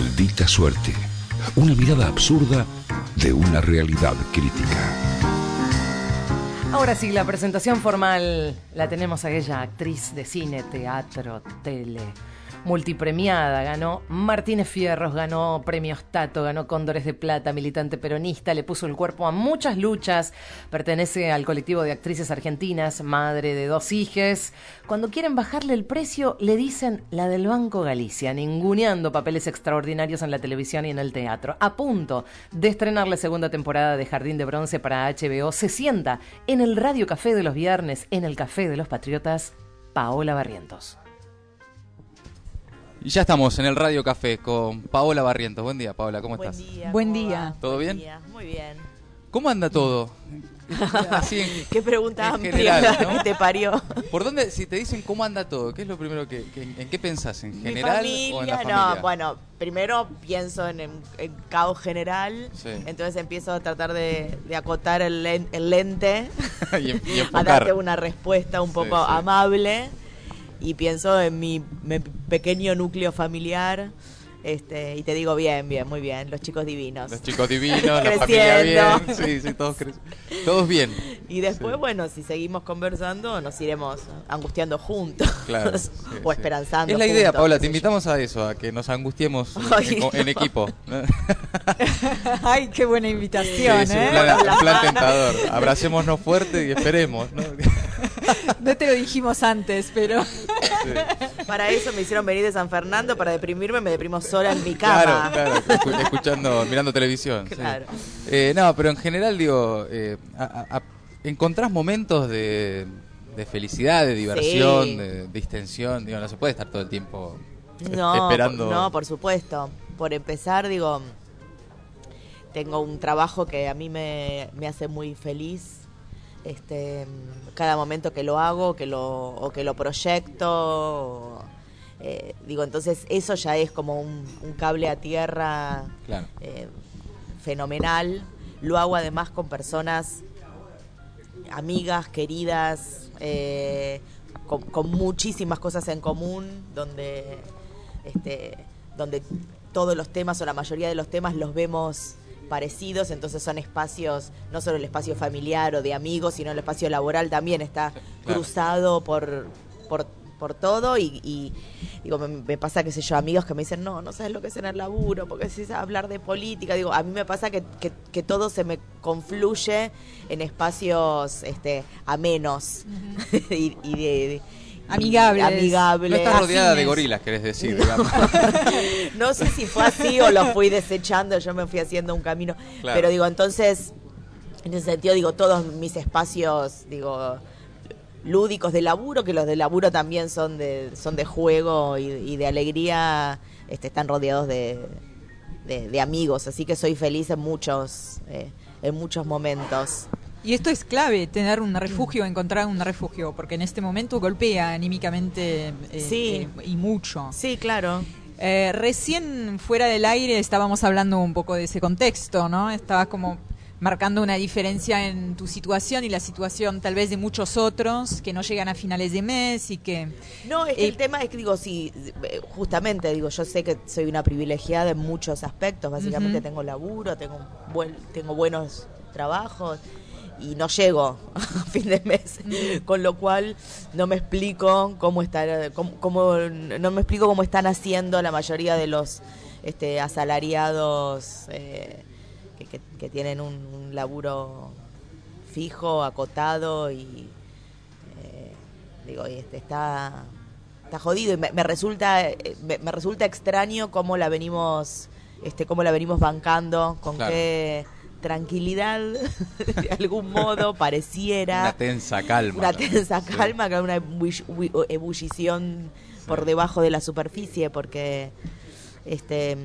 Maldita suerte. Una mirada absurda de una realidad crítica. Ahora sí, la presentación formal la tenemos a ella, actriz de cine, teatro, tele multipremiada, ganó Martínez Fierros, ganó premios Tato, ganó Cóndores de Plata, militante peronista, le puso el cuerpo a muchas luchas, pertenece al colectivo de actrices argentinas, madre de dos hijes. Cuando quieren bajarle el precio, le dicen la del Banco Galicia, ninguneando papeles extraordinarios en la televisión y en el teatro. A punto de estrenar la segunda temporada de Jardín de Bronce para HBO, se sienta en el Radio Café de los viernes, en el Café de los Patriotas, Paola Barrientos. Y ya estamos en el Radio Café con Paola Barrientos. Buen día, Paola, ¿cómo Buen estás? Día, Buen ¿cómo día. ¿Todo Buen bien? día, Muy bien. ¿Cómo anda todo? Así en- Qué pregunta en amplia general, ¿no? que te parió. ¿Por dónde, si te dicen cómo anda todo, qué es lo primero que, que- en qué pensás? ¿En Mi general familia, o en la familia? no, bueno, primero pienso en, en- en caos general, Sí. entonces empiezo a tratar de, de acotar el, len- el lente, y, en- y a darte una respuesta un Sí, poco sí. amable y pienso en mi, mi pequeño núcleo familiar. Este, y te digo bien, bien, muy bien, los chicos divinos. Los chicos divinos, la familia bien. Sí, sí, todos, todos bien. Y después, Sí. bueno, si seguimos conversando, nos iremos angustiando juntos. Claro. sí, o esperanzando. Es la idea, juntos, Paula, te yo. invitamos a eso, a que nos angustiemos en- Ay. en, en equipo. Ay, qué buena invitación, ¿eh? plan, plan tentador. Abracémonos fuerte y esperemos. ¿no? No te lo dijimos antes, pero Sí. Para eso me hicieron venir de San Fernando, para deprimirme me deprimo sola en mi cama. Claro, claro, escu- escuchando, mirando televisión. sí. Claro. Eh, no, pero en general digo, eh, a- a- a- encontrás momentos de, de felicidad, de diversión, Sí. de distensión. Digo, no se puede estar todo el tiempo No, esperando. por- no, por supuesto. Por empezar, digo, tengo un trabajo que a mí me, me hace muy feliz. Este, cada momento que lo hago, que lo, o que lo proyecto, o, eh, digo, entonces eso ya es como un, un cable a tierra Claro. eh, fenomenal. Lo hago además con personas amigas, queridas, eh, con, con muchísimas cosas en común, donde, este, donde todos los temas o la mayoría de los temas los vemos parecidos, entonces son espacios, no solo el espacio familiar o de amigos, sino el espacio laboral también está Claro. cruzado por, por, por todo y, y, digo, me, me pasa, qué sé yo, amigos que me dicen, no, no sabes lo que es en el laburo, porque si es hablar de política, digo, a mí me pasa que, que, que todo se me confluye en espacios este, amenos y, y de, de- Amigables. amigables. No estás rodeada de gorilas, querés decir, digamos. No sé si fue así o lo fui desechando, yo me fui haciendo un camino. Claro. Pero digo, entonces, en ese sentido, digo, todos mis espacios, digo, lúdicos de laburo, que los de laburo también son de, son de juego y, y de alegría, este, están rodeados de, de, de amigos, así que soy feliz en muchos, eh, en muchos momentos. Y esto es clave, tener un refugio, encontrar un refugio, porque en este momento golpea anímicamente eh, Sí. eh, y mucho. Sí, claro. Eh, recién fuera del aire estábamos hablando un poco de ese contexto, ¿no? Estabas como marcando una diferencia en tu situación y la situación tal vez de muchos otros que no llegan a finales de mes y que... No, es que Eh, el tema es que digo, sí, eh, justamente digo, yo sé que soy una privilegiada en muchos aspectos, básicamente tengo laburo, tengo buen, tengo buenos trabajos y no llego a fin de mes, con lo cual no me explico cómo está, cómo, cómo- no me explico cómo están haciendo la mayoría de los este, asalariados eh, que, que- que tienen un, un laburo fijo, acotado y eh, digo, y este, está, está jodido. Y me, me resulta eh, me, me resulta extraño cómo la venimos este cómo la venimos bancando, con Claro. qué tranquilidad de algún modo pareciera Una tensa calma. una ¿no? tensa Sí. calma, que una ebulli- ebulli- ebullición por debajo de la superficie, porque este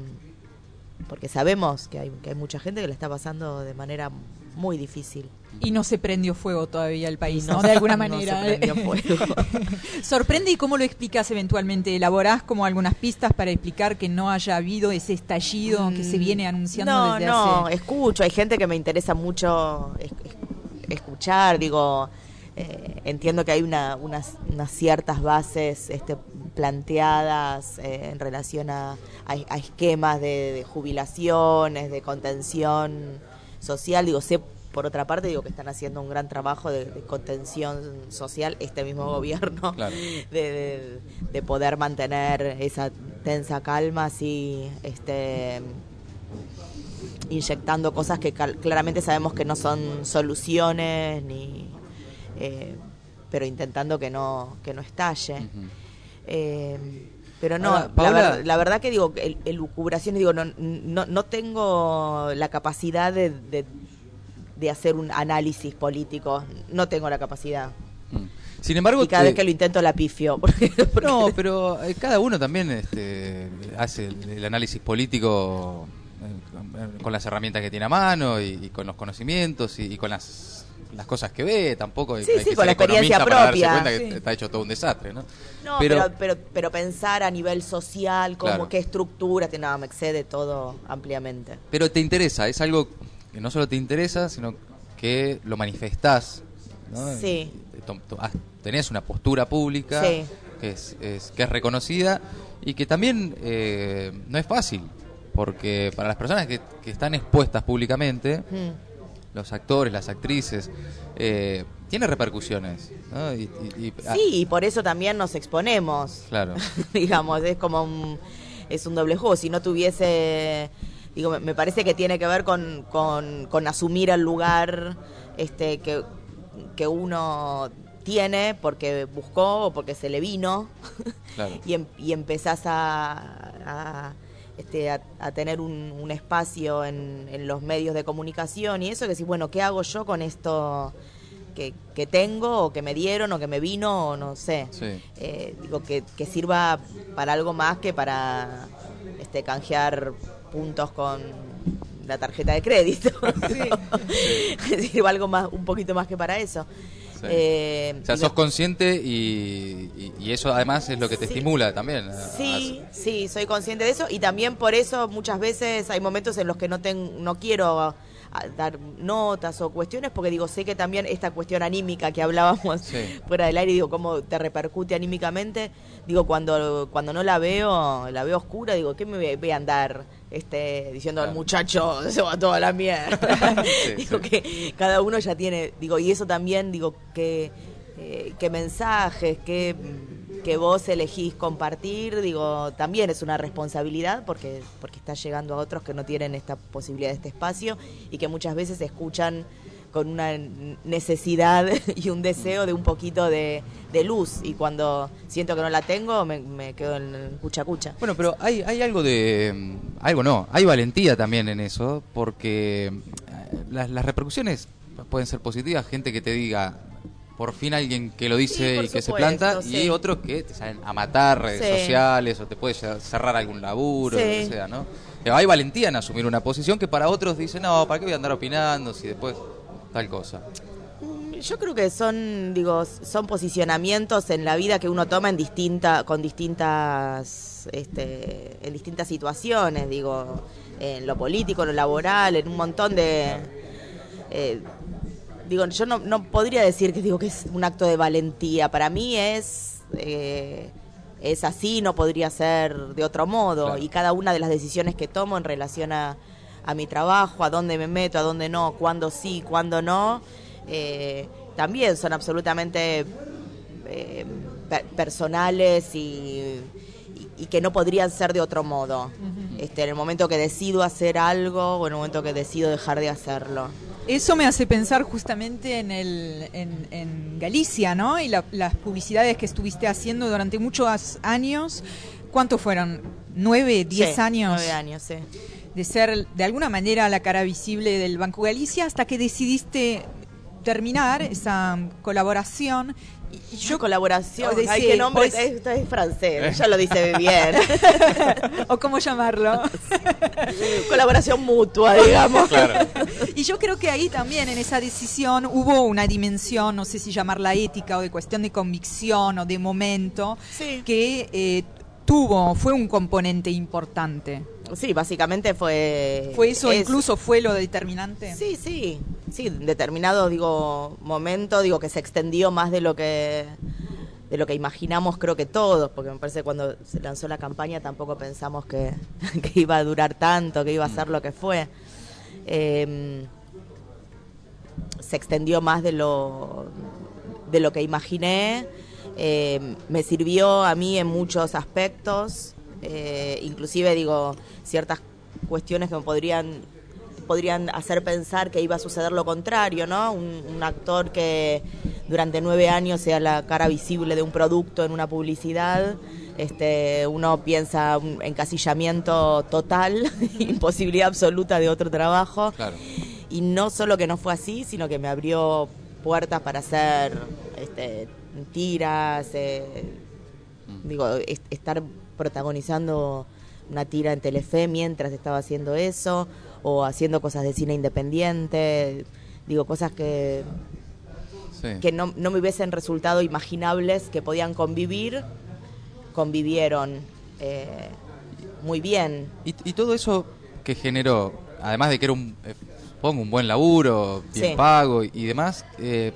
porque sabemos que hay, que hay mucha gente que la está pasando de manera muy difícil. Y no se prendió fuego todavía el país, ¿no? no De alguna no se manera. prendió fuego. Sorprende y cómo lo explicas eventualmente. ¿Elaborás como algunas pistas para explicar que no haya habido ese estallido que se viene anunciando Mm, no, desde no, hace... escucho, hay gente que me interesa mucho es- es- escuchar, digo, eh, entiendo que hay una, unas, unas ciertas bases este, planteadas eh, en relación a, a- a esquemas de, de jubilaciones, de contención social. Digo, sé por otra parte, digo que están haciendo un gran trabajo de, de contención social este mismo gobierno, Claro. de, de- de poder mantener esa tensa calma así, este inyectando cosas que cal- claramente sabemos que no son soluciones ni eh, pero intentando que no que no estalle. Eh, pero no, Ahora, la, ver- la verdad que digo, el, elucubraciones, digo, no, no, no tengo la capacidad de, de, de hacer un análisis político, no tengo la capacidad. Mm. Sin embargo, Y cada vez que lo intento la pifio. porque- porque- No, pero eh, cada uno también este, hace el, el análisis político eh, con- con las herramientas que tiene a mano y, y con los conocimientos y, y con las, las cosas que ve. Tampoco Sí, hay sí, que con la experiencia economista para darse propia. cuenta que Sí. está hecho todo un desastre, ¿no? No, pero, pero, pero, pensar a nivel social, como Claro. qué estructura, no, me excede todo ampliamente. Pero te interesa, es algo que no solo te interesa, sino que lo manifestás. ¿no? Sí. Has- Tenés una postura pública Sí. que, es, es- que es reconocida y que también eh, no es fácil, porque para las personas que, que están expuestas públicamente, Mm. Los actores, las actrices, eh, tiene repercusiones. ¿no? Y- y- y- ah, Sí, y por eso también nos exponemos. Claro. digamos, es como un, es un doble juego. Si no tuviese, digo, me, parece que tiene que ver con, con, con asumir el lugar este que, que uno tiene porque buscó o porque se le vino Claro. y, em- y empezás a, a, este, a, a tener un, un espacio en, en los medios de comunicación y eso que decís, bueno, ¿qué hago yo con esto que, que tengo o que me dieron o que me vino o no sé? Sí. Eh, digo, que, que sirva para algo más que para este, canjear puntos con la tarjeta de crédito. que sirva algo más, un poquito más que para eso. Sí. Eh, O sea, sos consciente y, y- y eso además es lo que te Sí. estimula también. a- Sí, sí, soy consciente de eso y también por eso muchas veces hay momentos en los que no ten- no quiero a- a dar notas o cuestiones porque digo, sé que también esta cuestión anímica que hablábamos Sí. fuera del aire, digo, cómo te repercute anímicamente, digo, cuando cuando no la veo, la veo oscura, digo, ¿qué me voy a andar este diciendo al muchacho se va toda la mierda? Sí, digo sí. que cada uno ya tiene, digo, y eso también, digo, que, eh, qué mensajes, qué, que vos elegís compartir, digo, también es una responsabilidad porque, porque está llegando a otros que no tienen esta posibilidad de este espacio y que muchas veces escuchan con una necesidad y un deseo de un poquito de, de luz y cuando siento que no la tengo me, me quedo en cucha cucha. Bueno, pero hay, hay algo de... mm, Algo no, hay valentía también en eso, porque eh, las, las repercusiones pueden ser positivas, gente que te diga, por fin alguien que lo dice Sí, y que se planta, sí. y otros que te salen a matar redes Sí. sociales o te puede cer- cerrar algún laburo, lo que sea, ¿no? Pero hay valentía en asumir una posición que para otros dicen, no, ¿para qué voy a andar opinando si después tal cosa? Mm, Yo creo que son, digo, son posicionamientos en la vida que uno toma en distinta, con distintas, este, en distintas situaciones, digo, en lo político, en lo laboral, en un montón de, eh, digo, yo no, no podría decir que digo que es un acto de valentía. Para mí es, eh, es así, no podría ser de otro modo. Claro. Y cada una de las decisiones que tomo en relación a, a mi trabajo, a dónde me meto, a dónde no, cuándo sí, cuándo no, eh, también son absolutamente eh, per- personales y, y- y que no podrían ser de otro modo. este, en el momento que decido hacer algo o en el momento que decido dejar de hacerlo. Eso me hace pensar justamente en, el, en, en Galicia, ¿no? Y la- las publicidades que estuviste haciendo durante muchos años. ¿Cuántos fueron? ¿Nueve, diez Sí, años? Nueve años, sí. De ser de alguna manera la cara visible del Banco Galicia hasta que decidiste terminar esa colaboración. Y, Yo colaboración, o de- ay, qué nombre, pues- esto es francés, ya lo dice bien. o cómo llamarlo. colaboración mutua, digamos. Claro. Y yo creo que ahí también en esa decisión hubo una dimensión, no sé si llamarla ética o de cuestión de convicción o de momento, Sí. que eh, tuvo, fue un componente importante. Sí, básicamente fue... ¿Fue eso es- incluso fue lo determinante? Sí, sí, sí, en determinado, digo, momento, digo, que se extendió más de lo que de lo que imaginamos creo que todos, porque me parece que cuando se lanzó la campaña tampoco pensamos que, que iba a durar tanto, que iba a ser lo que fue. Eh, se extendió más de lo de lo que imaginé. Eh, me sirvió a mí en muchos aspectos, eh, inclusive digo ciertas cuestiones que me podrían podrían hacer pensar que iba a suceder lo contrario, ¿no? Un, un actor que durante nueve años sea la cara visible de un producto en una publicidad, este, uno piensa un encasillamiento total, imposibilidad absoluta de otro trabajo. Claro. Y no solo que no fue así, sino que me abrió puertas para hacer este, tiras, eh, digo, es- estar protagonizando una tira en Telefe mientras estaba haciendo eso, o haciendo cosas de cine independiente, digo, cosas que, Sí. que no, no me hubiesen resultado imaginables que podían convivir, convivieron eh, muy bien. Y, y todo eso que generó, además de que era un, eh, supongo, un buen laburo, bien Sí. pago y, y demás, eh,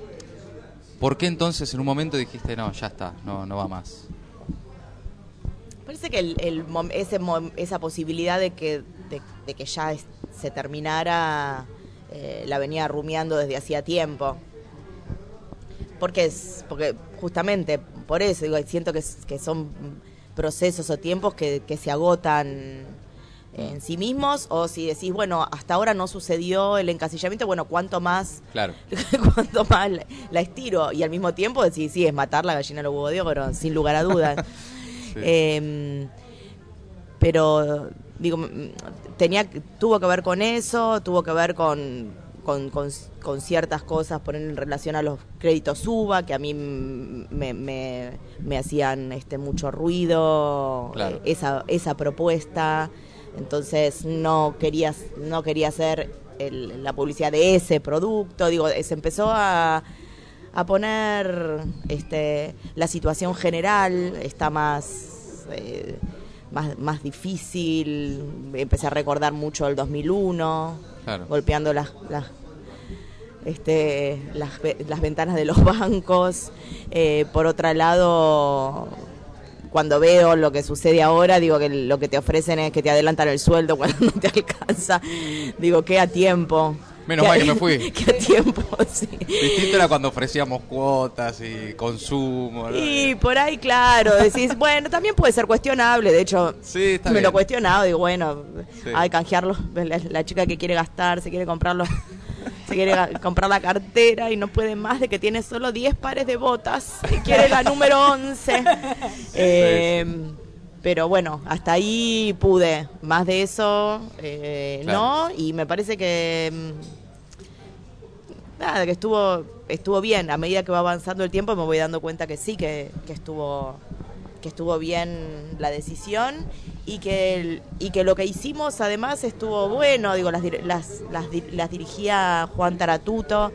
¿por qué entonces en un momento dijiste, no, ya está, no, no va más? Parece que el, el ese esa posibilidad de que, de, de que ya es- se terminara eh, la venía rumiando desde hacía tiempo. Porque es porque justamente por eso digo, siento que, son procesos o tiempos que, que se agotan en sí mismos o si decís, bueno, hasta ahora no sucedió el encasillamiento, bueno, ¿cuánto más Claro. cuanto más la, estiro y al mismo tiempo decís, sí, es matar la gallina de los huevos de oro, sin lugar a dudas. Eh, pero, digo, tenía, tuvo que ver con eso, tuvo que ver con, con, con- con ciertas cosas, poner en relación a los créditos UBA, que a mí me, me, me hacían este mucho ruido, Claro. eh, esa, esa propuesta. Entonces no quería, no quería hacer el- la publicidad de ese producto. Digo, se empezó a, a poner este, la situación general, está más, eh, más, más difícil. Empecé a recordar mucho el 2001, Claro. golpeando las, las, este, las, las ventanas de los bancos. Eh, por otro lado, cuando veo lo que sucede ahora, digo que lo que te ofrecen es que te adelantan el sueldo cuando no te alcanza. Digo que a tiempo. Menos mal que me fui. Que a tiempo, sí. Distinto era cuando ofrecíamos cuotas y consumo. ¿no? Y por ahí, claro, decís, bueno, también puede ser cuestionable. De hecho, Sí, está me bien. lo cuestionado. Digo, bueno, Sí. hay que canjearlo. La, la chica que quiere gastar, se quiere comprarlo. Se quiere comprar la cartera y no puede más de que tiene solo 10 pares de botas y quiere la número 11. Eh, pero bueno, hasta ahí pude. Más de eso, eh, Claro. no. Y me parece que. Nada, que estuvo estuvo bien. A medida que va avanzando el tiempo me voy dando cuenta que sí, que, que estuvo que estuvo bien la decisión y que el- y que lo que hicimos además estuvo bueno. Digo, las las, las, las dirigía Juan Taratuto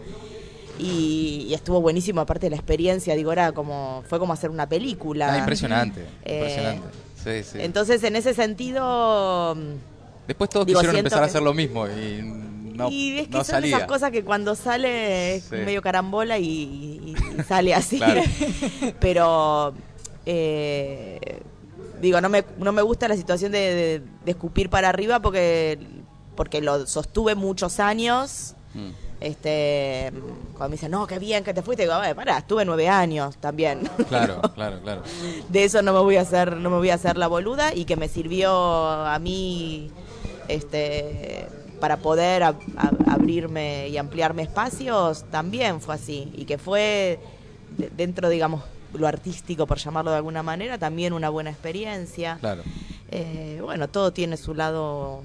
y, y estuvo buenísimo aparte de la experiencia. Digo, era como fue como hacer una película. Ah, impresionante, Eh, impresionante. Sí, sí. Entonces, en ese sentido, Después todos digo, quisieron empezar a hacer lo mismo y no, y es que no son salía. esas cosas que cuando sale es Sí. medio carambola y, y- y sale así. Claro. Pero, eh, digo, no me, no me gusta la situación de, de- de escupir para arriba porque, porque lo sostuve muchos años. Mm. Este, cuando me dicen, no, qué bien que te fuiste, digo, "Bueno, pará, estuve nueve años también. Claro, claro, claro. de eso no me voy a hacer no me voy a hacer la boluda y que me sirvió a mí este para poder ab- ab- abrirme y ampliarme espacios también fue así y que fue de- dentro digamos lo artístico por llamarlo de alguna manera también una buena experiencia Claro. Eh, bueno todo tiene su lado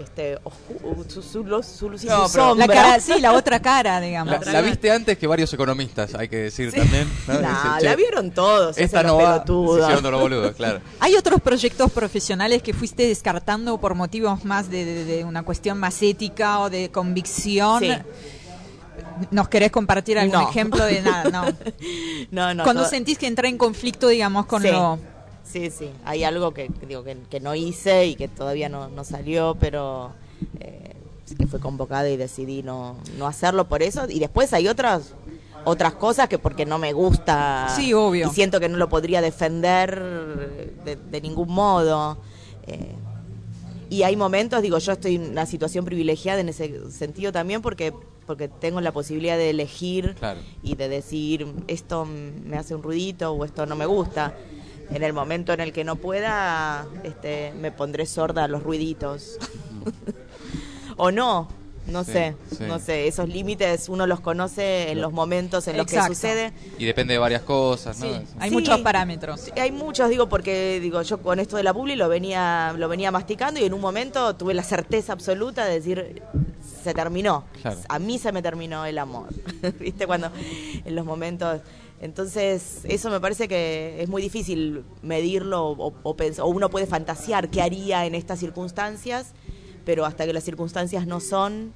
este oscuro, su, su luz, su luz y No, su pero- sombra La cara, sí, la otra cara, digamos. La, la viste antes que varios economistas, hay que decir también. ¿no? La "Che, vieron todos Esta no va. boludos, claro. ¿Hay otros proyectos profesionales que fuiste descartando por motivos más de, de- de una cuestión más ética o de convicción? Sí. ¿Nos querés compartir algún No. ejemplo de nada? No. no no Cuando todo- sentís que entra en conflicto, digamos, con Sí. lo... sí, sí. Hay algo que digo que, que no hice y que todavía no, no salió, pero eh, que fue convocada y decidí no, no hacerlo por eso. Y después hay otras otras cosas que porque no me gusta Sí, obvio. y siento que no lo podría defender de, de ningún modo. Eh, y hay momentos, digo, yo estoy en una situación privilegiada en ese sentido también porque porque tengo la posibilidad de elegir Claro. y de decir esto me hace un ruidito o esto no me gusta. En el momento en el que no pueda, este, me pondré sorda a los ruiditos. o no, no Sí, sé, sí. no sé. Esos límites uno los conoce en los momentos en los que sucede. Y depende de varias cosas, ¿no? Sí. Hay Sí. muchos parámetros. Sí, Hay muchos, digo, porque digo, yo con esto de la publi lo venía, lo venía masticando y en un momento tuve la certeza absoluta de decir se terminó. Claro. A mí se me terminó el amor. ¿Viste? Cuando en los momentos. Entonces, eso me parece que es muy difícil medirlo o, o, pens- o uno puede fantasear qué haría en estas circunstancias, pero hasta que las circunstancias no son,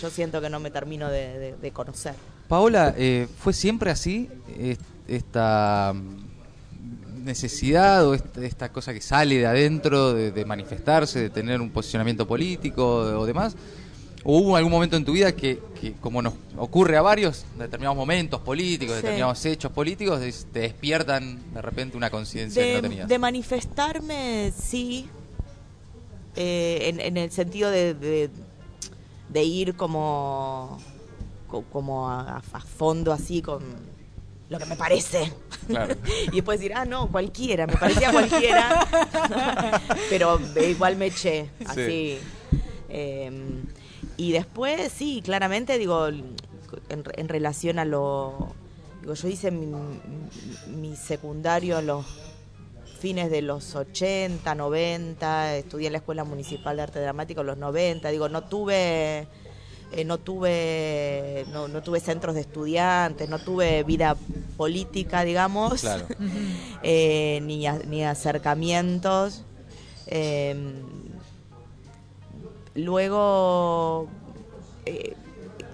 yo siento que no me termino de, de- de conocer. Paola, eh, ¿fue siempre así est- esta mm, necesidad o esta, esta cosa que sale de adentro de, de manifestarse, de tener un posicionamiento político o demás? ¿O hubo algún momento en tu vida que, que, como nos ocurre a varios, determinados momentos políticos, Sí. determinados hechos políticos, te despiertan de repente una conciencia que no tenías? de manifestarme, sí, eh, en, en el sentido de, de, de ir como, co- como a, a fondo así con lo que me parece. Claro. y después decir, ah, no, cualquiera, me parecía cualquiera, pero igual me eché, así. Eh, y después, sí, claramente, digo, en, en relación a lo... Digo, yo hice mi, mi secundario en los fines de los 80, 90, estudié en la Escuela Municipal de Arte Dramático en los 90, digo, no tuve eh, no tuve no, no tuve centros de estudiantes, no tuve vida política, digamos, Claro. eh, ni, a- ni acercamientos. Eh, luego, eh,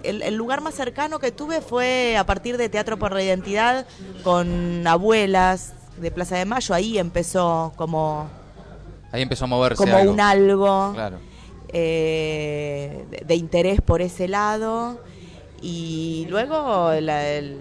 el, el lugar más cercano que tuve fue a partir de Teatro por la Identidad con abuelas de Plaza de Mayo. Ahí empezó como, Ahí empezó a moverse como algo. un algo Claro. eh, de, de interés por ese lado. Y luego la, el-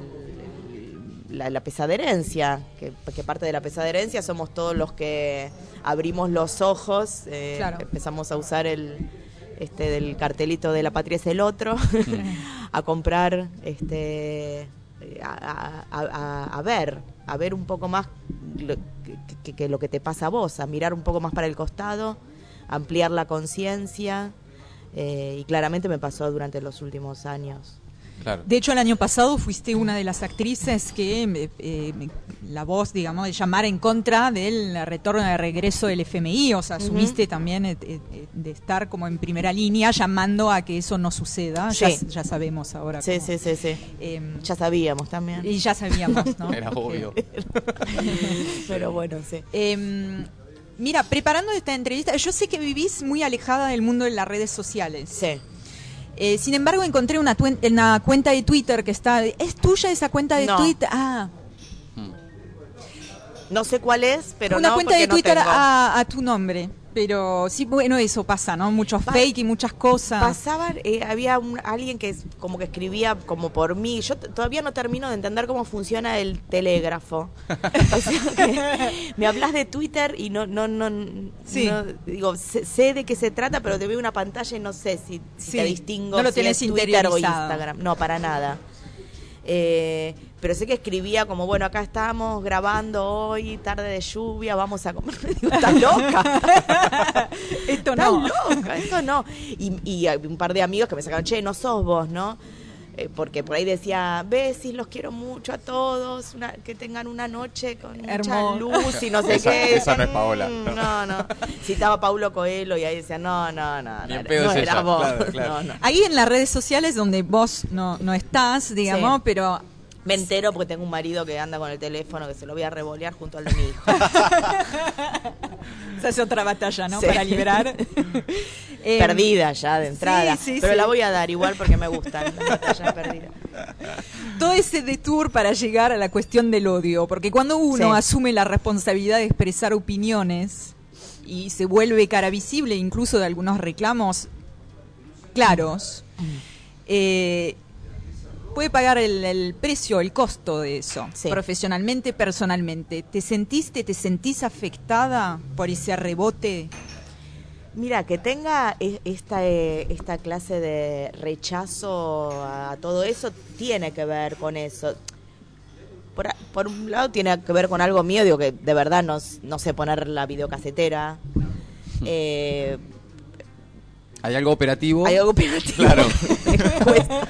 la, la pesaderencia, que, que parte de la pesaderencia somos todos los que abrimos los ojos, eh, Claro. empezamos a usar el este del cartelito de la patria es el otro, a comprar, este, a, a- a- a ver, a ver un poco más lo, que- que lo que te pasa a vos, a mirar un poco más para el costado, ampliar la conciencia, eh, y claramente me pasó durante los últimos años. Claro. De hecho, el año pasado fuiste una de las actrices que eh, eh, me- la voz, digamos, de llamar en contra del retorno de regreso del FMI. O sea, asumiste también eh, eh, eh, de estar como en primera línea llamando a que eso no suceda. Ya, Sí. ya sabemos ahora. Sí, cómo. sí, sí, sí. Em, Ya sabíamos también. y ya sabíamos, ¿no? Era obvio. Pero bueno, sí. Em, mira, preparando esta entrevista, yo sé que vivís muy alejada del mundo de las redes sociales. Sí. Eh, sin embargo, encontré una, una cuenta de Twitter que está... ¿Es tuya esa cuenta de No. Twitter? Ah, No sé cuál es, pero una no, cuenta de no Twitter tengo. a, a tu nombre. Pero sí, bueno, eso pasa, ¿no? Muchos Pa- fake y muchas cosas. Pasaban, eh, había un- alguien que como que escribía como por mí. Yo todavía no termino de entender cómo funciona el telégrafo. O sea, que me hablas de Twitter y no, no, no, Sí. no- digo, sé, sé de qué se trata, pero te veo una pantalla y no sé si, si Sí, te distingo no lo si tenés es Twitter o. Instagram. No, para nada. Eh, pero sé que escribía como, bueno, acá estamos grabando hoy, tarde de lluvia, vamos a comer. Digo, ¿estás loca? Esto no. loca, esto no. Y, y hay un par de amigos que me sacaron, che, no sos vos, ¿no? Eh, porque por ahí decía, besis, los quiero mucho a todos, una- que tengan una noche con mucha Hermoso. luz y no sé Esa- qué. esa no es Mm, Paola. No, no. Citaba Paulo Coelho y ahí decía, no, no, no, no, no es era ella, vos. claro, claro. No, no. Ahí en las redes sociales donde vos no, no estás, digamos, Sí. pero Me entero porque tengo un marido que anda con el teléfono que se lo voy a revolear junto al de mi hijo. esa es otra batalla, ¿no? Sí. Para liberar. Perdida ya de entrada. sí, sí, pero la voy a dar igual porque me gustan las batallas perdidas. Todo ese detour para llegar a la cuestión del odio, porque cuando uno asume la responsabilidad de expresar opiniones y se vuelve cara visible incluso de algunos reclamos claros, eh, puede pagar el, el precio, el costo de eso, Sí. profesionalmente, personalmente. ¿Te sentiste, te sentís afectada por ese rebote? Mira, que tenga e- esta, eh, esta clase de rechazo a todo eso tiene que ver con eso. Por, un lado tiene que ver con algo mío, digo que de verdad no sé poner la videocasetera. Eh, Hay algo operativo. hay algo operativo Claro. que me cuesta,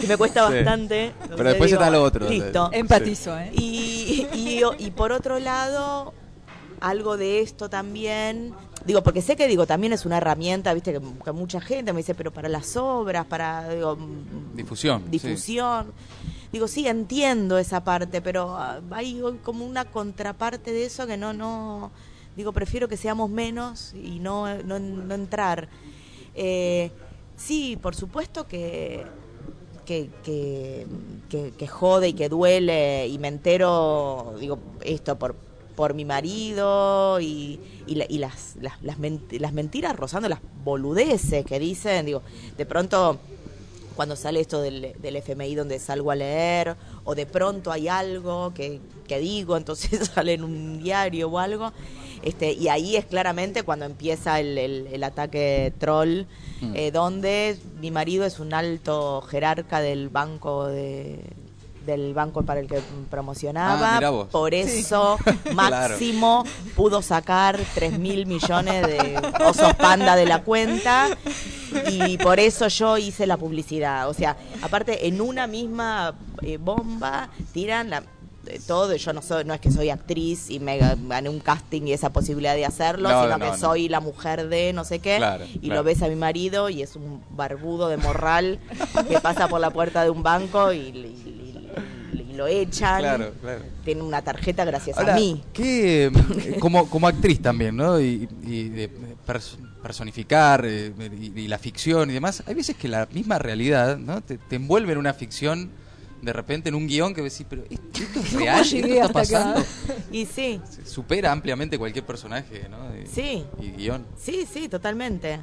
que me cuesta Sí. bastante. Pero Entonces después digo, está lo otro. Listo. Empatizo, ¿eh? Y, y, y por otro lado, algo de esto también, digo, porque sé que digo, también es una herramienta, viste, que, que mucha gente me dice, pero para las obras, para digo, mm, Difusión. sí. difusión. Digo, sí, entiendo esa parte, pero hay como una contraparte de eso que no, no, digo, prefiero que seamos menos y no, no, no entrar. Eh, sí, por supuesto que, que, que, que, que jode y que duele y me entero, digo, esto por por mi marido y, y, la- y las, las, las, menti- las mentiras rozando las boludeces que dicen, digo, de pronto cuando sale esto del, del FMI donde salgo a leer, o de pronto hay algo que, que digo, entonces sale en un diario o algo, este, y ahí es claramente cuando empieza el, el- el ataque troll, Mm. eh, donde mi marido es un alto jerarca del banco de del banco para el que promocionaba, Ah, por eso máximo pudo sacar 3 mil millones de osos panda de la cuenta. Y por eso yo hice la publicidad. O sea, aparte en una misma eh, bomba tiran la, todo. Yo no soy, no es que soy actriz y me ga- gané un casting y esa posibilidad de hacerlo, No, sino no, que no. soy la mujer de no sé qué. Claro, y claro. lo ves a mi marido y es un barbudo de morral que pasa por la puerta de un banco y, y- y- y lo echan. Claro, claro. Tiene una tarjeta gracias Ahora, a mí. ¿qué, eh, como, como actriz también, ¿no? Y, de pers- personificar eh, y, y la ficción y demás, hay veces que la misma realidad, ¿no? Te, te envuelve en una ficción de repente en un guion que decís, pero ¿esto esto es real? ¿Esto está acá? pasando? Y sí, Supera ampliamente cualquier personaje, ¿no? Y, Sí. Y guion. Sí, sí, totalmente.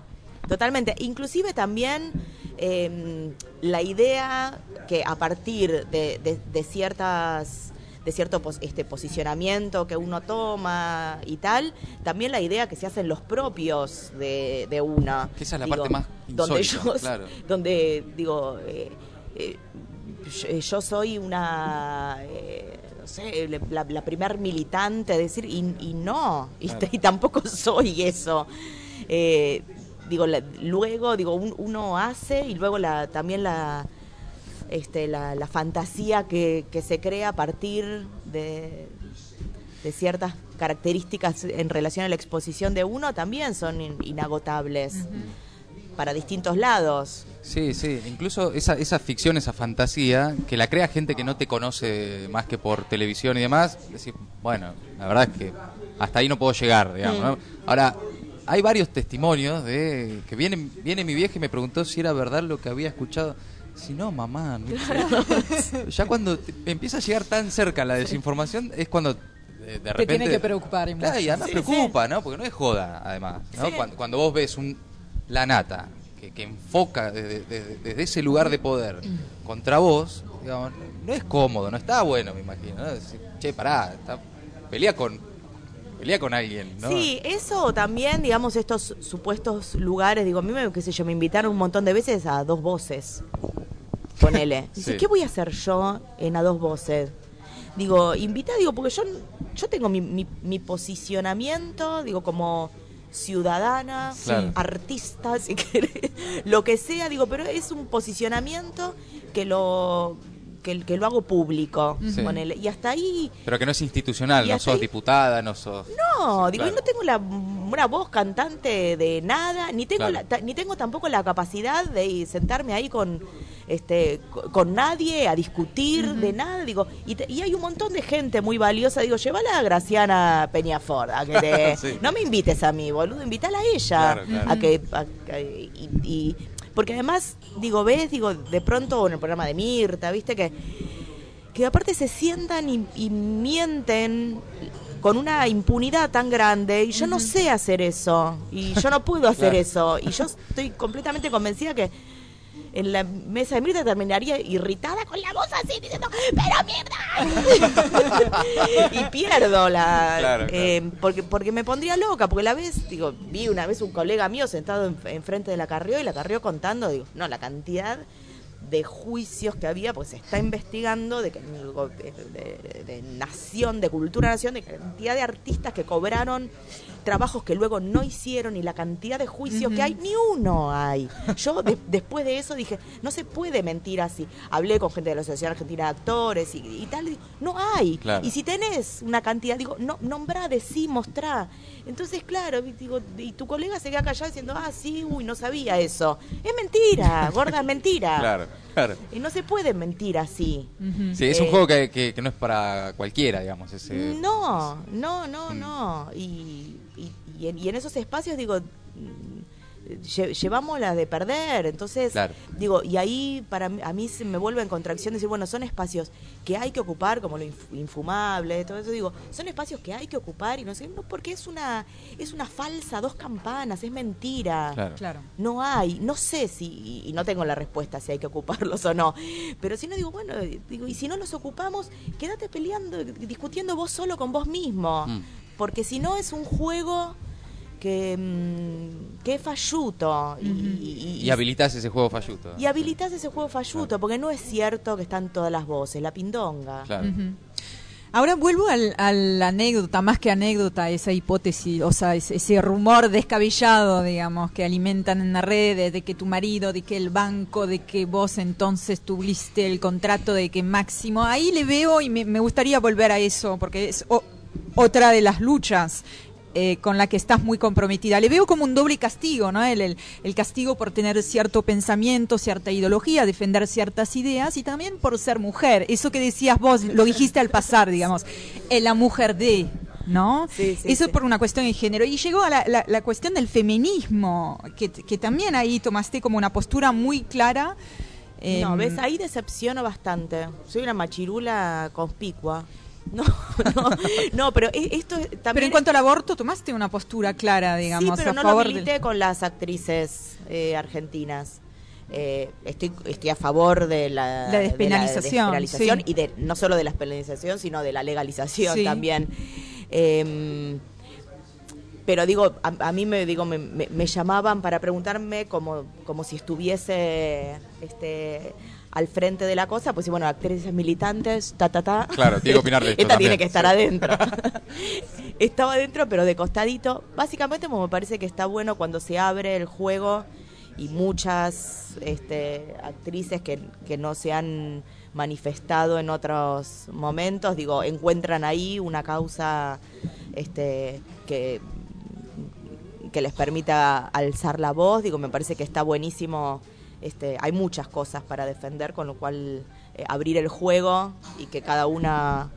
Totalmente. Inclusive también eh, la idea que a partir de, de- de ciertas de cierto pos- este posicionamiento que uno toma y tal, también la idea que se hacen los propios de, de una. Que esa es la parte más donde insólita, yo, claro. donde digo, eh, eh, yo, yo soy una, eh, no sé, la, la primer militante, decir, y, y no, y, Claro. y tampoco soy eso. Eh, digo, la- luego, digo, un- uno hace y luego la, también la, este, la, la fantasía que, que se crea a partir de, de ciertas características en relación a la exposición de uno también son in- inagotables para distintos lados. Sí, sí, incluso esa, esa ficción, esa fantasía, que la crea gente que no te conoce más que por televisión y demás, decir, bueno, la verdad es que hasta ahí no puedo llegar, digamos. ¿no? Ahora, hay varios testimonios de que viene, viene mi vieja y me preguntó si era verdad lo que había escuchado. Si no, mamá, no sé. ya cuando te- empieza a llegar tan cerca la desinformación es cuando de repente... tiene que preocupar y Claro, y mucho. además preocupa, ¿no? Porque no es joda, además. ¿no? Sí. Cuando, cuando vos ves un la nata que, que enfoca desde, desde- desde ese lugar de poder contra vos, digamos, no es cómodo, no está bueno, me imagino. ¿no? Decir, che, pará, está- pelea con pelea con alguien, ¿no? Sí, eso también, digamos, estos supuestos lugares, digo, a mí me, qué sé yo, me invitaron un montón de veces a dos voces. Ponele. Dice, Sí. ¿qué voy a hacer yo en a dos voces? Digo, invita, digo, porque yo, yo tengo mi, mi, mi posicionamiento, digo, como ciudadana, Claro. artista, si querés, lo que sea, digo, pero es un posicionamiento que lo que, que lo hago público, Sí. ponele. Y hasta ahí Pero que no es institucional, no sos ahí- diputada, no sos... no, digo, Claro. no tengo la, una voz cantante de nada, ni tengo Claro. la- ta- ni tengo tampoco la capacidad de sentarme ahí con este co- con nadie a discutir de nada, digo, y, te- y hay un montón de gente muy valiosa, digo, llévala a Graciana Peñafort, a que te- Sí. no me invites a mí, boludo, invítala a ella, Claro, claro. a que a- a- y, y- porque además, digo, ves, digo, de pronto en el programa de Mirta, viste que que aparte se sientan y, y mienten con una impunidad tan grande y yo no sé hacer eso y yo no puedo hacer Claro. eso y yo estoy completamente convencida que en la mesa de Mirta terminaría irritada con la voz así diciendo pero mierda y pierdo la Claro, claro. eh, porque porque me pondría loca porque la vez digo vi una vez un colega mío sentado en- enfrente de la Carrió y la Carrió contando digo no la cantidad de juicios que había, pues se está investigando de, que en de nación, de cultura nación, de cantidad de artistas que cobraron trabajos que luego no hicieron y la cantidad de juicios que hay, ni uno hay. Yo de- después de eso dije, no se puede mentir así. Hablé con gente de la Asociación Argentina de Actores y, y tal, y digo, no hay. Claro. Y si tenés una cantidad, digo, no, nombrá, decí, mostrá. Entonces, claro, digo, y tu colega se queda callado diciendo, ah, sí, uy, no sabía eso. Es mentira, gorda, es mentira. Claro, claro. Y no se puede mentir así. Sí, es un Eh, juego que, que- que no es para cualquiera, digamos. Ese, No, no, no, Mm. no. Y, y, y en, y en esos espacios, digo, mm, lle- llevamos la de perder. Entonces, Claro. digo, y ahí para mí, a mí se me vuelve en contracción decir, bueno, son espacios que hay que ocupar, como lo inf- infumable, todo eso, digo, son espacios que hay que ocupar y no sé, no, porque es una, es una falsa, dos campanas, es mentira. Claro. Claro. No hay, no sé si, y- y no tengo la respuesta si hay que ocuparlos o no, pero si no digo, bueno, digo, y si no los ocupamos, quédate peleando, discutiendo vos solo con vos mismo, Mm. Porque si no es un juego que, mm, que es falluto y, y- Y habilitas ese juego falluto. y habilitas ese juego falluto, porque no es cierto que están todas las voces, la pindonga. Claro. Ujú. Ahora vuelvo al, a la anécdota, más que anécdota, esa hipótesis, o sea, ese, ese rumor descabellado, digamos, que alimentan en las redes, de que tu marido, de que el banco, de que vos entonces tuviste el contrato de que máximo. Ahí le veo y me, me gustaría volver a eso, porque es o- otra de las luchas. eh, con la que estás muy comprometida. Le veo como un doble castigo, ¿no? El, el, el castigo por tener cierto pensamiento, cierta ideología, defender ciertas ideas y también por ser mujer. Eso que decías vos, lo dijiste al pasar, digamos, eh, la mujer de, ¿no? Sí, sí, Eso sí. por una cuestión de género. Y llegó a la, la- la cuestión del feminismo, que, que también ahí tomaste como una postura muy clara. No, em, ves, ahí decepciono bastante. Soy una machirula conspicua. No, no, no, pero e- esto es- también... Pero en cuanto al aborto, tomaste una postura clara, digamos, sí, pero a no favor lo milité con las actrices eh, argentinas. Eh, estoy, estoy a favor de la, La despenalización, de la despenalización sí. y de no solo de la despenalización, sino de la legalización Sí. también. Eh, pero digo, a, a mí me digo me, me- me llamaban para preguntarme como, como si estuviese este al frente de la cosa, pues sí, bueno, actrices militantes, ta ta ta. Claro, tiene que opinar de esto Esta tiene que estar sí. adentro. Estaba adentro, pero de costadito. Básicamente, como me parece que está bueno cuando se abre el juego y muchas este, actrices que, que no se han manifestado en otros momentos, digo, encuentran ahí una causa este, que, que les permita alzar la voz. Digo, me parece que está buenísimo. Este, hay muchas cosas para defender, con lo cual eh, abrir el juego y que cada una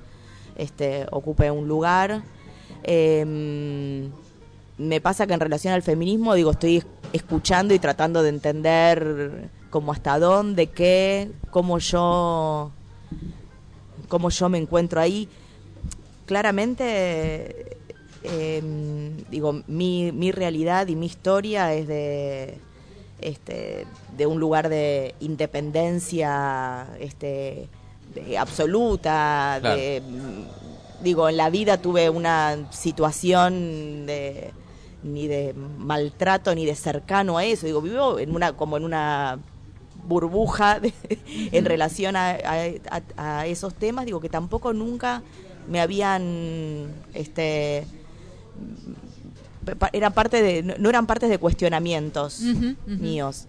este, ocupe un lugar. Eh, me pasa que en relación al feminismo, digo, estoy es- escuchando y tratando de entender como hasta dónde, qué, cómo yo, cómo yo me encuentro ahí. Claramente, eh, digo, mi realidad y mi historia es de, este, de un lugar de independencia este, de- absoluta, Claro. de, mm, digo, en la vida tuve una situación de ni de maltrato ni de cercano a eso, digo, vivo en una como en una burbuja de- en relación a, a- esos temas, digo que tampoco nunca me habían este eran parte de no eran partes de cuestionamientos míos.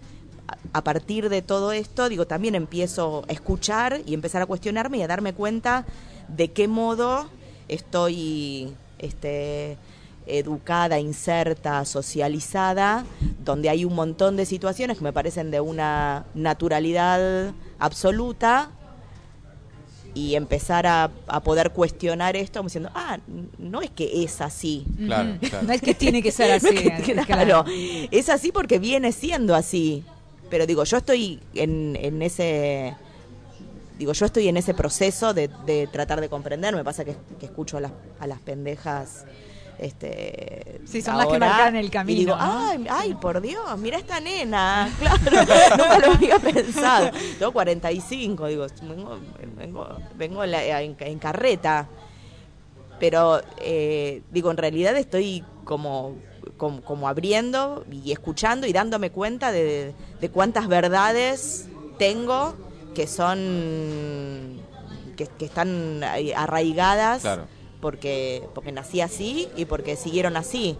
A, a partir de todo esto digo también empiezo a escuchar y empezar a cuestionarme y a darme cuenta de qué modo estoy este educada, inserta, socializada, donde hay un montón de situaciones que me parecen de una naturalidad absoluta y empezar a, a poder cuestionar esto como diciendo, ah, no es que es así. Claro, claro. No es que tiene que ser así. No es que- claro. claro, es así porque viene siendo así. Pero digo, yo estoy en, en ese digo, yo estoy en ese proceso de, de tratar de comprender, me pasa que, que escucho a las, a las pendejas. Este, Sí, son las que marcan el camino, Y digo, ¿no? ay, ay, por Dios, mira esta nena. Claro, nunca lo había pensado. Tengo 45, digo, vengo, vengo, vengo en, la- en- en carreta. Pero, eh, digo, en realidad estoy como, como, como abriendo y escuchando y dándome cuenta de, de cuántas verdades tengo que son, que, que están arraigadas Claro. Porque, porque nací así y porque siguieron así.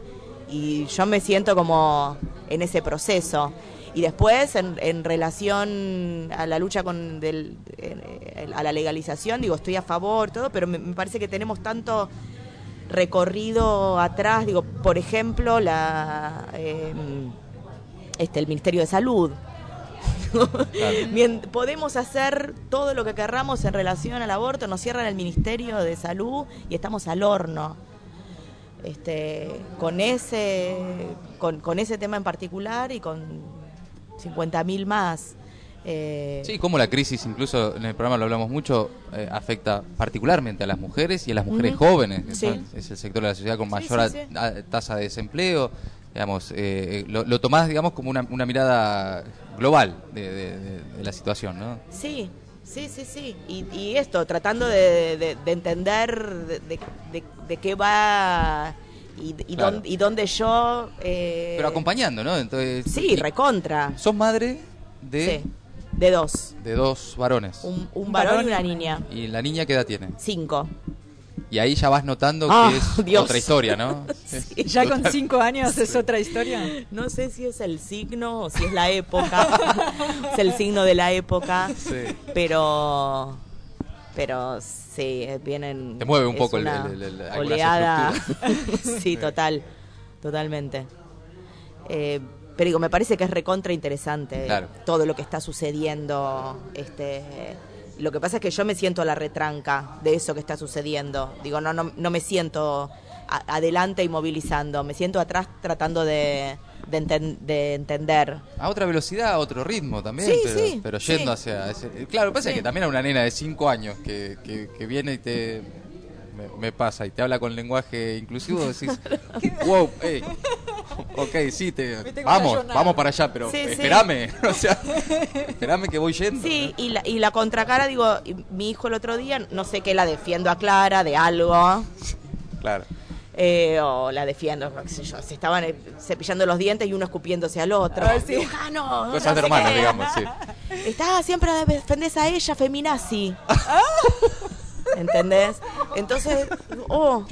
Y yo me siento como en ese proceso. Y después, en, en relación a la lucha con del, a la legalización, digo, estoy a favor, todo, pero me, parece que tenemos tanto recorrido atrás, digo, por ejemplo, la eh, este el Ministerio de Salud. Podemos hacer todo lo que querramos en relación al aborto, nos cierran el Ministerio de Salud y estamos al horno. Este, con ese con, con ese tema en particular y con 50.000 más. Eh, Sí, como la crisis, incluso en el programa lo hablamos mucho, eh, afecta particularmente a las mujeres y a las mujeres jóvenes, que Sí. son- es el sector de la sociedad con mayor sí, sí. tasa de desempleo. Digamos, eh, lo, lo tomás, digamos, como una, una mirada global de, de- de- de la situación, ¿no? Sí, sí, sí, sí. Y, y esto, tratando de, de- de entender de, qué va y, y, Claro. dónde, y dónde yo... eh, Pero acompañando, ¿no? Entonces, Sí, recontra. Sos madre de, Sí, de dos. de dos varones. Un, un varón varón y una niña. ¿Y la niña qué edad tiene? Cinco. Y ahí ya vas notando Ah, que es Dios. otra historia, ¿no? Sí. Ya con cinco años es otra historia. No sé si es el signo o si es la época. es el signo de la época. Sí. Pero... Pero sí, vienen... Te mueve un es poco el- una el- oleada. sí, total. Totalmente. Eh, pero digo, me parece que es recontra interesante Claro. todo lo que está sucediendo. Este, lo que pasa es que yo me siento a la retranca de eso que está sucediendo. Digo, no, no, no me siento a- adelante y movilizando, me siento atrás tratando de, de, enten- de entender. A otra velocidad, a otro ritmo también, Sí, pero, sí, pero yendo sí. hacia ese... Claro, pasa Sí. que también a una nena de 5 años que, que, que viene y te... Me, me pasa y te habla con lenguaje inclusivo, decís, wow, hey, ok, sí, te, vamos, vamos para allá, pero Sí, sí. espérame, o sea, espérame que voy yendo. Sí, y la, y la contracara, digo, mi hijo el otro día, no sé qué la defiendo a Clara de algo, Claro. eh, o la defiendo, qué sé yo, se estaban eh, cepillando los dientes y uno escupiéndose al otro. Ah, sí. "Ah, no, Cosas no de hermanos, qué". digamos, sí. Está siempre la defendés a ella, feminazi. ¿Entendés? Entonces, oh,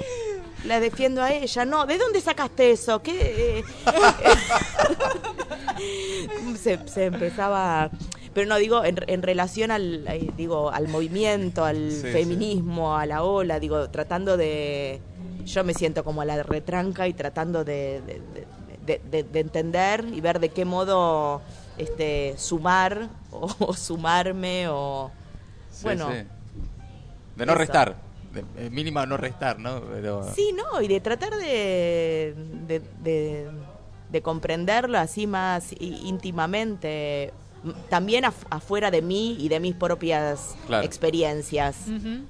la defiendo a ella. No, ¿de dónde sacaste eso? ¿Qué? eh? se, se empezaba... Pero no, digo, en, en relación al, eh, digo, al movimiento, al Sí, feminismo, a la ola, digo, tratando de... Yo me siento como a la retranca y tratando de, de- de- de- de- de entender y ver de qué modo este sumar o, o sumarme o... Sí, bueno, sí. De no eso. restar, mínima no restar, ¿no? Pero, Sí, no, y de tratar de, de, de- de comprenderlo así más íntimamente, también af- afuera de mí y de mis propias Claro. experiencias,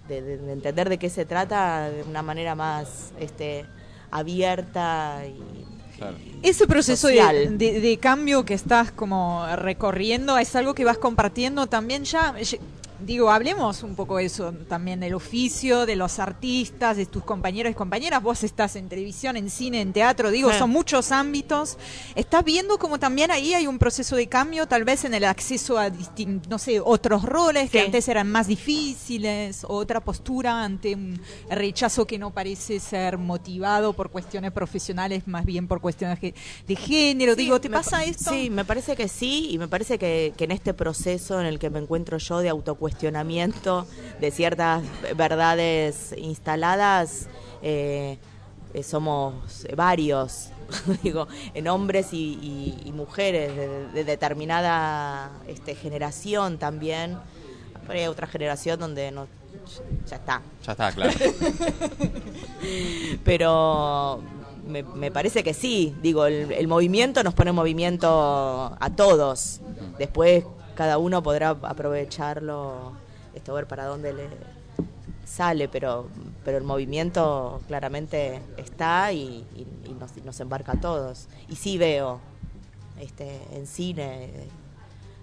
de, de- de entender de qué se trata de una manera más este, abierta y... Claro. Ese proceso de- de cambio que estás como recorriendo es algo que vas compartiendo también ya. Digo, hablemos un poco de eso también del oficio, de los artistas, de tus compañeros y compañeras. Vos estás en televisión, en cine, en teatro, digo, Sí. son muchos ámbitos. ¿Estás viendo como también ahí hay un proceso de cambio, tal vez en el acceso a, no sé, otros roles que antes eran más difíciles, o otra postura ante un rechazo que no parece ser motivado por cuestiones profesionales, más bien por cuestiones de género. Sí, Digo, ¿te pasa pa- esto? Sí, me parece que sí, y me parece que, que en este proceso en el que me encuentro yo de autocuestionamiento de ciertas verdades instaladas, eh, eh, somos varios, digo, en hombres y, y- y mujeres de, de determinada este, generación también. Pero hay otra generación donde no, ya está, Ya está, claro. pero me, me parece que sí, digo, el, el movimiento nos pone en movimiento a todos. Después cada uno podrá aprovecharlo esto ver para dónde le sale, pero, pero el movimiento claramente está y, y- y nos, y nos embarca a todos. Y sí veo este, en cine,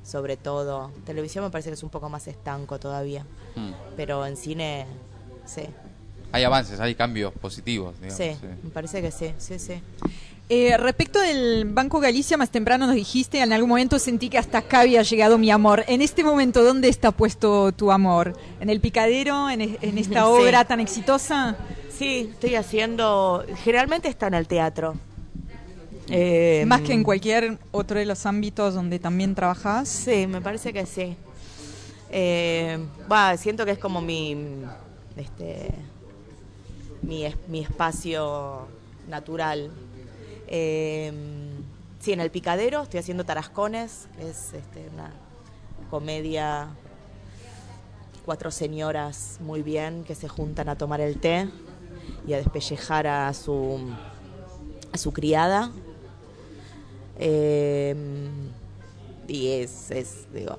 sobre todo. Televisión me parece que es un poco más estanco todavía, Mm. pero en cine, sí. Hay avances, hay cambios positivos. digamos, Sí, sí. me parece que sí, sí, sí. Eh, respecto del Banco Galicia, más temprano nos dijiste, en algún momento sentí que hasta acá había llegado mi amor. En este momento, ¿dónde está puesto tu amor? ¿En el picadero? ¿En, en esta Sí. obra tan exitosa? Sí, estoy haciendo, generalmente está en el teatro. Eh, Más que en cualquier otro de los ámbitos donde también trabajas. Sí, me parece que sí. Eh, va, siento que es como mi, este, mi, mi espacio natural. Eh, sí, en el Picadero estoy haciendo Tarascones, que es este, una comedia, cuatro señoras muy bien que se juntan a tomar el té y a despellejar a su, a su criada. Eh, y es, es digo,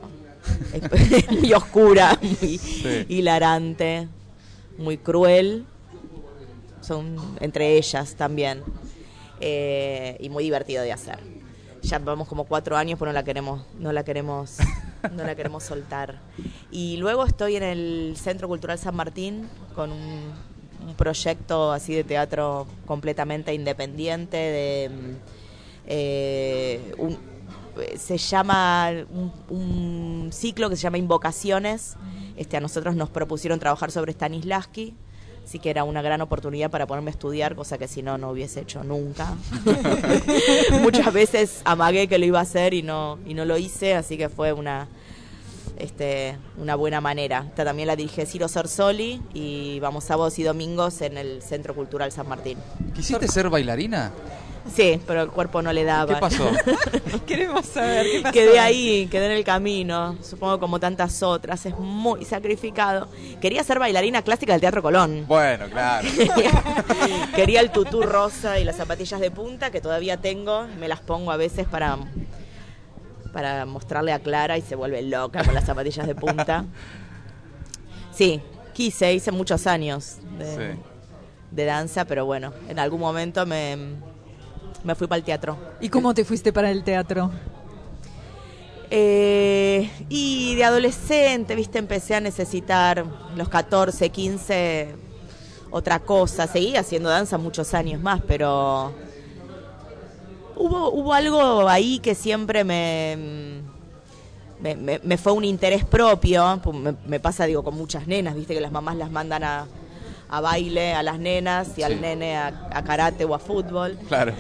es muy oscura, muy Sí. hilarante, muy cruel. Son entre ellas también. Eh, y muy divertido de hacer. Ya vamos como cuatro años, pero no la queremos, no la queremos, no la queremos soltar. Y luego estoy en el Centro Cultural San Martín con un, un proyecto así de teatro completamente independiente de eh, un, se llama un, un ciclo que se llama Invocaciones. Este, a nosotros nos propusieron trabajar sobre Stanislavski, así que era una gran oportunidad para ponerme a estudiar, cosa que si no, no hubiese hecho nunca. Muchas veces amagué que lo iba a hacer y no, y no lo hice, así que fue una, este, una buena manera. Esta también la dirige Ciro Sorsoli y vamos sábados y domingos en el Centro Cultural San Martín. ¿Quisiste ser bailarina? Sí, pero el cuerpo no le daba. ¿Qué pasó? Queremos saber qué pasó. Quedé ahí, quedé en el camino, supongo como tantas otras, es muy sacrificado. Quería ser bailarina clásica del Teatro Colón. Bueno, claro. Quería el tutú rosa y las zapatillas de punta que todavía tengo, me las pongo a veces para para mostrarle a Clara y se vuelve loca con las zapatillas de punta. Sí, quise, hice muchos años de, Sí. de danza, pero bueno, en algún momento me, me fui para el teatro. ¿Y cómo te fuiste para el teatro? Eh, y de adolescente, viste, empecé a necesitar los 14, 15, otra cosa. Seguí haciendo danza muchos años más, pero hubo, hubo algo ahí que siempre me, me, me- me fue un interés propio. Me, me pasa, digo, con muchas nenas, viste, que las mamás las mandan a, a baile a las nenas y Sí. al nene a, a karate o a fútbol. Claro.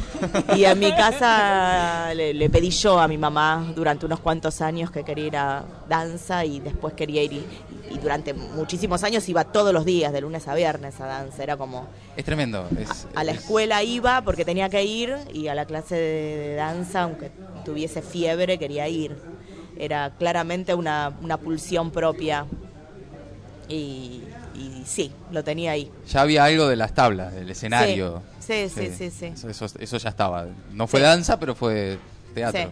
Y en mi casa le, le pedí yo a mi mamá durante unos cuantos años que quería ir a danza y después quería ir y, y durante muchísimos años iba todos los días, de lunes a viernes a danza. Era como Es tremendo. es- a la es- escuela iba porque tenía que ir y a la clase de, de danza, aunque tuviese fiebre, quería ir. Era claramente una, una pulsión propia y, y sí, lo tenía ahí. Ya había algo de las tablas, del escenario. Sí, sí, sí, sí. Eso, eso- eso ya estaba. No fue Sí. danza, pero fue teatro.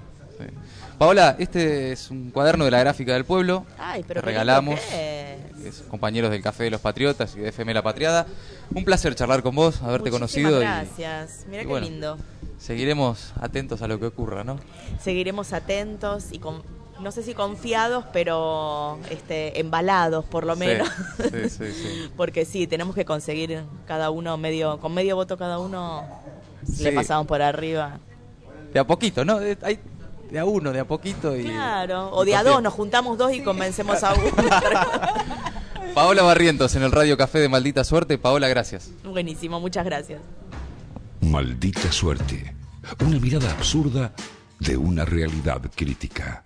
Paola, este es un cuaderno de la gráfica del pueblo. Ay, pero Te regalamos. es. Compañeros del Café de los Patriotas y de FM La Patriada. Un placer charlar con vos, haberte Muchísimas conocido. Gracias. Mira qué bueno. lindo. Seguiremos atentos a lo que ocurra, ¿no? Seguiremos atentos y con, no sé si confiados, pero este, embalados por lo menos. sí, sí, sí. Porque sí, tenemos que conseguir cada uno medio, con medio voto cada uno, le pasamos por arriba. De a poquito, ¿no? De, hay- de a uno, de a poquito. Y, Claro, o y de a dos, nos juntamos dos y convencemos a uno. Paola Barrientos en el Radio Café de Maldita Suerte. Paola, gracias. Buenísimo, muchas gracias. Maldita suerte. Una mirada absurda de una realidad crítica.